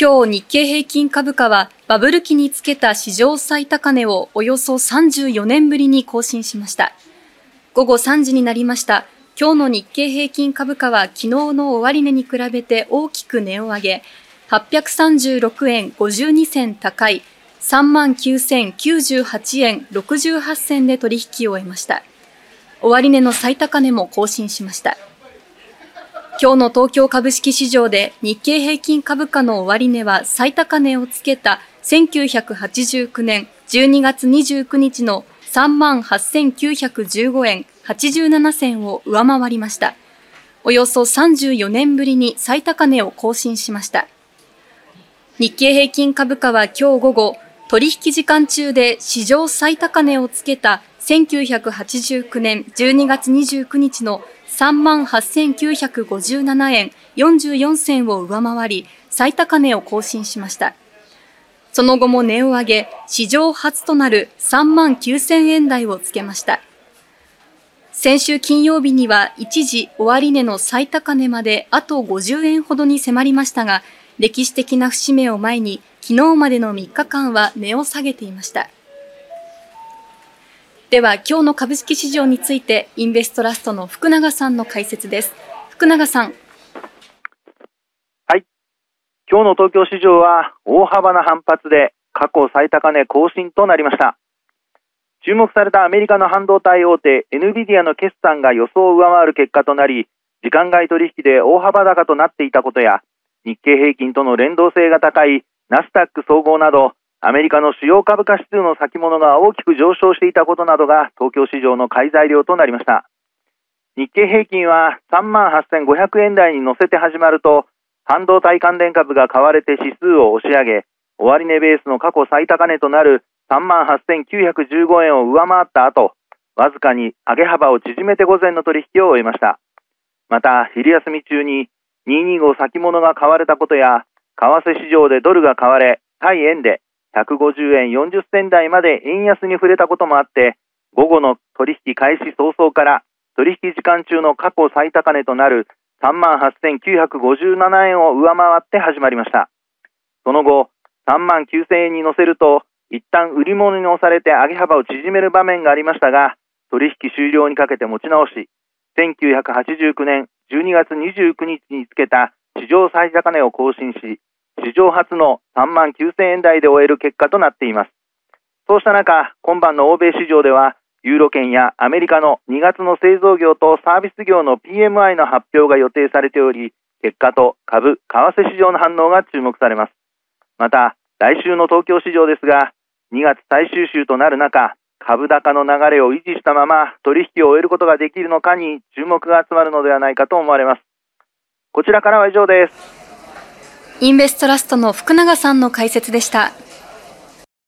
今日日経平均株価はバブル期につけた史上最高値をおよそ34年ぶりに更新しました。午後3時になりました。今日の日経平均株価は昨日の終値に比べて大きく値を上げ、836円52銭高い39,098円68銭で取引を終えました。終値の最高値も更新しました。今日の東京株式市場で日経平均株価の終値は最高値をつけた1989年12月29日の3万8915円87銭を上回りました。およそ34年ぶりに最高値を更新しました。日経平均株価は今日午後、取引時間中で史上最高値をつけた1989年12月29日の3万8957円44銭を上回り、最高値を更新しました。その後も値を上げ、史上初となる3万9000円台をつけました。先週金曜日には一時終値の最高値まであと50円ほどに迫りましたが、歴史的な節目を前に昨日までの3日間は値を下げていました。では今日の株式市場についてインベストラストの福永さんの解説です。福永さん。はい。今日の東京市場は大幅な反発で過去最高値更新となりました。注目されたアメリカの半導体大手 NVIDIA の決算が予想を上回る結果となり時間外取引で大幅高となっていたことや日経平均との連動性が高いナスダック総合などアメリカの主要株価指数の先物が大きく上昇していたことなどが東京市場の買い材料となりました。日経平均は3万8500円台に乗せて始まると、半導体関連株が買われて指数を押し上げ、終値ベースの過去最高値となる3万8915円を上回った後、わずかに上げ幅を縮めて午前の取引を終えました。また、昼休み中に225先物が買われたことや、為替市場でドルが買われ、対円で150円40銭台まで円安に触れたこともあって、午後の取引開始早々から取引時間中の過去最高値となる38,957円を上回って始まりました。その後、3万9000円に乗せると、一旦売り物に押されて上げ幅を縮める場面がありましたが、取引終了にかけて持ち直し、1989年12月29日につけた史上最高値を更新し、史上初の3万9000円台で終える結果となっています。そうした中、今晩の欧米市場では、ユーロ圏やアメリカの2月の製造業とサービス業の PMI の発表が予定されており、結果と株、為替市場の反応が注目されます。また、来週の東京市場ですが、2月最終週となる中、株高の流れを維持したまま取引を終えることができるのかに注目が集まるのではないかと思われます。こちらからは以上です。インベストラストの福永さんの解説でした。